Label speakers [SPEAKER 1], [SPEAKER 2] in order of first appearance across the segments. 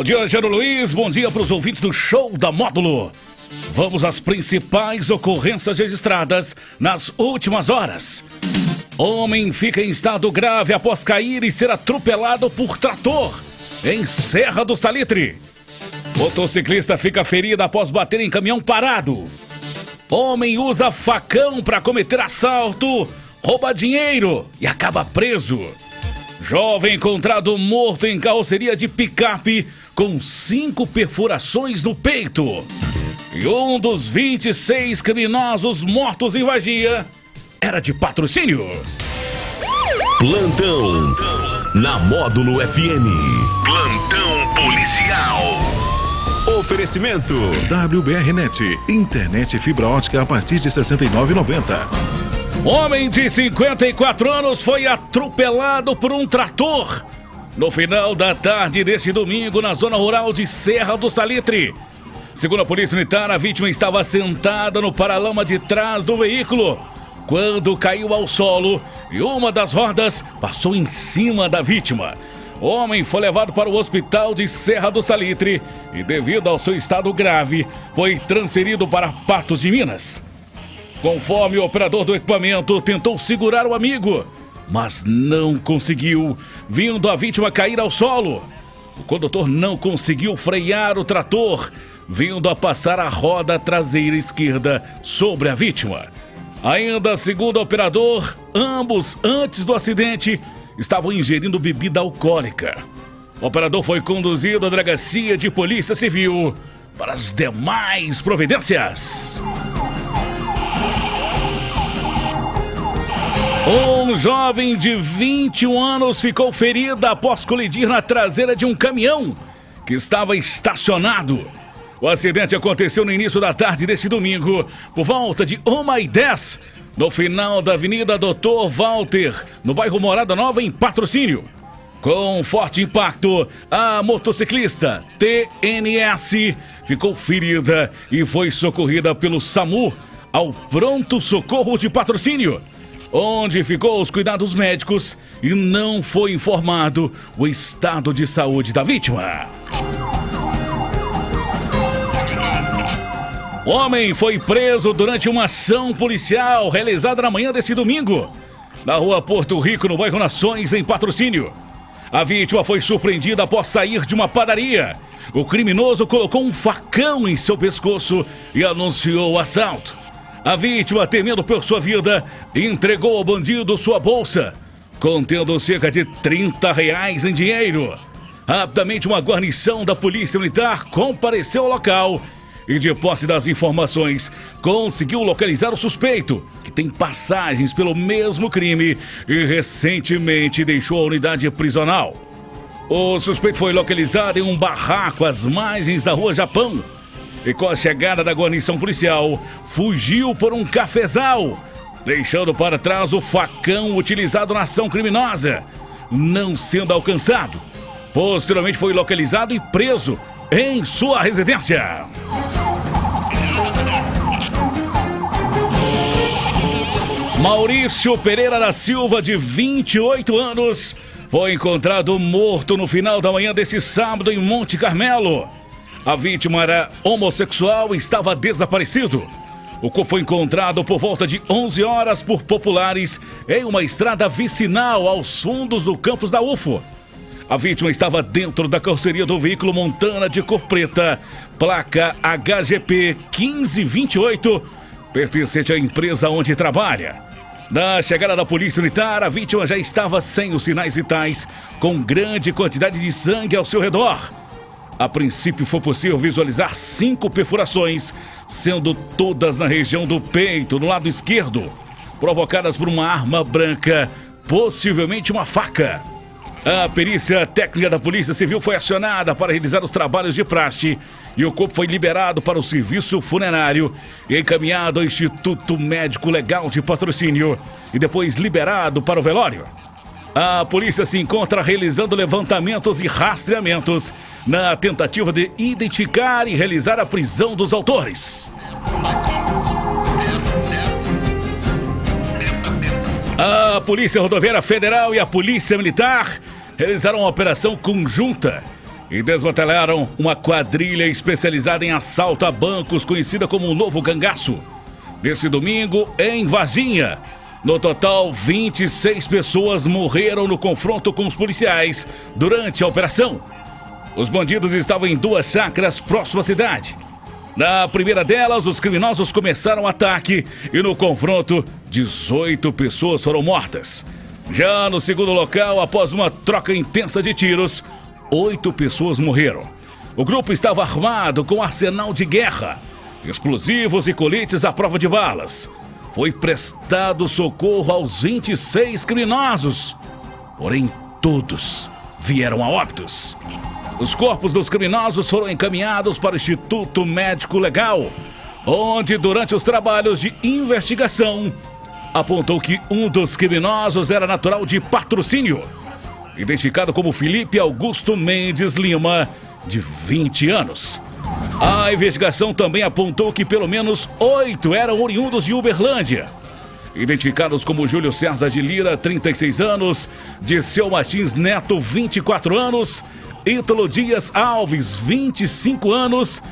[SPEAKER 1] Bom dia, Angelo Luiz. Bom dia para os ouvintes do show da Módulo. Vamos às principais ocorrências registradas nas últimas horas. Homem fica em estado grave após cair e ser atropelado por trator em Serra do Salitre. Motociclista fica ferido após bater em caminhão parado. Homem usa facão para cometer assalto, rouba dinheiro e acaba preso. Jovem encontrado morto em carroceria de picape com cinco perfurações no peito. E um dos 26 criminosos mortos em Vagia era de patrocínio.
[SPEAKER 2] Plantão na Módulo FM. Plantão policial. Oferecimento
[SPEAKER 3] WBRnet, internet fibra ótica a partir de 69,90.
[SPEAKER 1] Homem de 54 anos foi atropelado por um trator no final da tarde deste domingo na zona rural de Serra do Salitre. Segundo a Polícia Militar, a vítima estava sentada no paralama de trás do veículo quando caiu ao solo e uma das rodas passou em cima da vítima. O homem foi levado para o hospital de Serra do Salitre e, devido ao seu estado grave, foi transferido para Patos de Minas. Conforme o operador do equipamento tentou segurar o amigo, mas não conseguiu, vindo a vítima cair ao solo. O condutor não conseguiu frear o trator, vindo a passar a roda traseira esquerda sobre a vítima. Ainda segundo o operador, ambos, antes do acidente, estavam ingerindo bebida alcoólica. O operador foi conduzido à delegacia de polícia civil para as demais providências. Um jovem de 21 anos ficou ferido após colidir na traseira de um caminhão que estava estacionado. O acidente aconteceu no início da tarde deste domingo, por volta de 1 e 10, no final da Avenida Doutor Walter, no bairro Morada Nova, em patrocínio. Com forte impacto, a motociclista TNS ficou ferida e foi socorrida pelo SAMU ao pronto socorro de patrocínio onde ficou os cuidados médicos e não foi informado o estado de saúde da vítima. Homem foi preso durante uma ação policial realizada na manhã desse domingo, na rua Porto Rico, no bairro Nações, em patrocínio. A vítima foi surpreendida após sair de uma padaria. O criminoso colocou um facão em seu pescoço e anunciou o assalto. A vítima, temendo por sua vida, entregou ao bandido sua bolsa, contendo cerca de 30 reais em dinheiro. Rapidamente, uma guarnição da Polícia Militar compareceu ao local e, de posse das informações, conseguiu localizar o suspeito, que tem passagens pelo mesmo crime e recentemente deixou a unidade prisional. O suspeito foi localizado em um barraco às margens da rua Japão e com a chegada da guarnição policial, fugiu por um cafezal, deixando para trás o facão utilizado na ação criminosa, não sendo alcançado. Posteriormente foi localizado e preso em sua residência. Maurício Pereira da Silva, de 28 anos, foi encontrado morto no final da manhã desse sábado em Monte Carmelo. A vítima era homossexual e estava desaparecido. O corpo foi encontrado por volta de 11 horas por populares em uma estrada vicinal aos fundos do campus da UFO. A vítima estava dentro da carroceria do veículo Montana de cor preta, placa HGP 1528, pertencente à empresa onde trabalha. Na chegada da polícia militar, a vítima já estava sem os sinais vitais, com grande quantidade de sangue ao seu redor. A princípio foi possível visualizar cinco perfurações, sendo todas na região do peito, no lado esquerdo, provocadas por uma arma branca, possivelmente uma faca. A perícia técnica da Polícia Civil foi acionada para realizar os trabalhos de praxe e o corpo foi liberado para o serviço funerário e encaminhado ao Instituto Médico Legal de Patrocínio e depois liberado para o velório. A polícia se encontra realizando levantamentos e rastreamentos na tentativa de identificar e realizar a prisão dos autores. A Polícia Rodoviária Federal e a Polícia Militar realizaram uma operação conjunta e desmantelaram uma quadrilha especializada em assalto a bancos, conhecida como o Novo Cangaço. Nesse domingo, em Varginha, no total, 26 pessoas morreram no confronto com os policiais durante a operação. Os bandidos estavam em duas chacras próximas à cidade. Na primeira delas, os criminosos começaram o ataque e no confronto, 18 pessoas foram mortas. Já no segundo local, após uma troca intensa de tiros, oito pessoas morreram. O grupo estava armado com arsenal de guerra, explosivos e coletes à prova de balas. Foi prestado socorro aos 26 criminosos, porém todos vieram a óbitos. Os corpos dos criminosos foram encaminhados para o Instituto Médico Legal, onde, durante os trabalhos de investigação, apontou que um dos criminosos era natural de patrocínio, identificado como Felipe Augusto Mendes Lima, de 20 anos. A investigação também apontou que pelo menos oito eram oriundos de Uberlândia. Identificados como Júlio César de Lira, 36 anos, Disseu Martins Neto, 24 anos, Ítalo Dias Alves, 25 anos.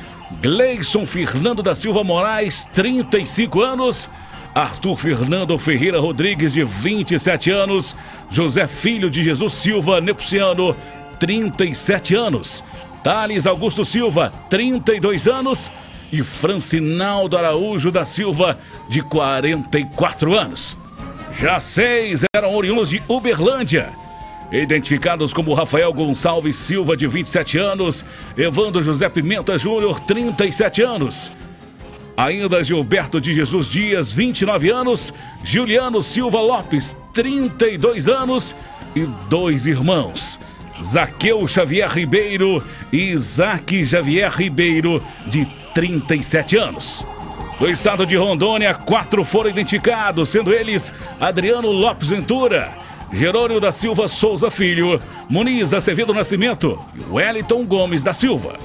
[SPEAKER 1] Gleison Fernando da Silva Moraes, 35 anos. Arthur Fernando Ferreira Rodrigues, de 27 anos. José Filho de Jesus Silva Nepciano, 37 anos. Thales Augusto Silva, 32 anos. E Francinaldo Araújo da Silva, de 44 anos. Já seis eram oriundos de Uberlândia identificados como Rafael Gonçalves Silva, de 27 anos, Evandro José Pimenta Júnior, 37 anos. Ainda Gilberto de Jesus Dias, 29 anos, Juliano Silva Lopes, 32 anos e dois irmãos. Zaqueu Xavier Ribeiro e Isaac Xavier Ribeiro, de 37 anos. Do estado de Rondônia, quatro foram identificados, sendo eles Adriano Lopes Ventura, Jerônimo da Silva Souza Filho, Muniz Acevedo Nascimento e Wellington Gomes da Silva.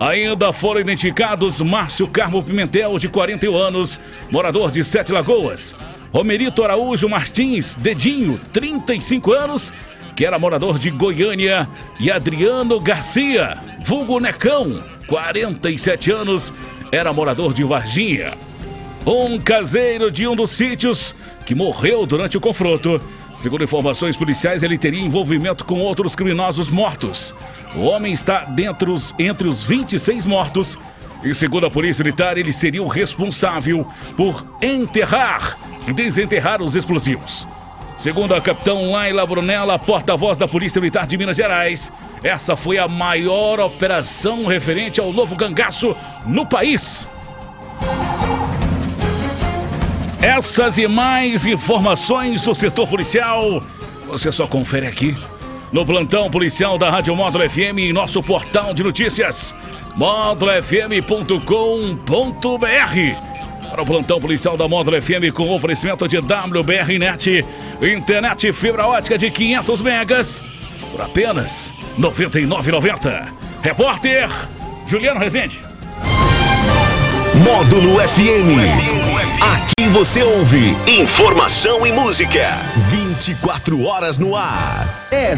[SPEAKER 1] Ainda foram identificados Márcio Carmo Pimentel, de 41 anos, morador de Sete Lagoas. Romerito Araújo Martins, Dedinho, 35 anos, que era morador de Goiânia. E Adriano Garcia, vulgo Necão, 47 anos, era morador de Varginha. Um caseiro de um dos sítios que morreu durante o confronto Segundo informações policiais, ele teria envolvimento com outros criminosos mortos. O homem está dentro entre os 26 mortos e, segundo a Polícia Militar, ele seria o responsável por enterrar e desenterrar os explosivos. Segundo a capitão Laila Brunella, porta-voz da Polícia Militar de Minas Gerais, essa foi a maior operação referente ao novo cangaço no país. Essas e mais informações do setor policial, você só confere aqui no plantão policial da Rádio Módulo FM em nosso portal de notícias módulofm.com.br. Para o plantão policial da Módulo FM com oferecimento de WBRnet, internet fibra ótica de 500 megas por apenas R$ 99,90. Repórter Juliano Rezende.
[SPEAKER 2] Módulo FM. Aqui você ouve informação e música. 24 horas no ar. É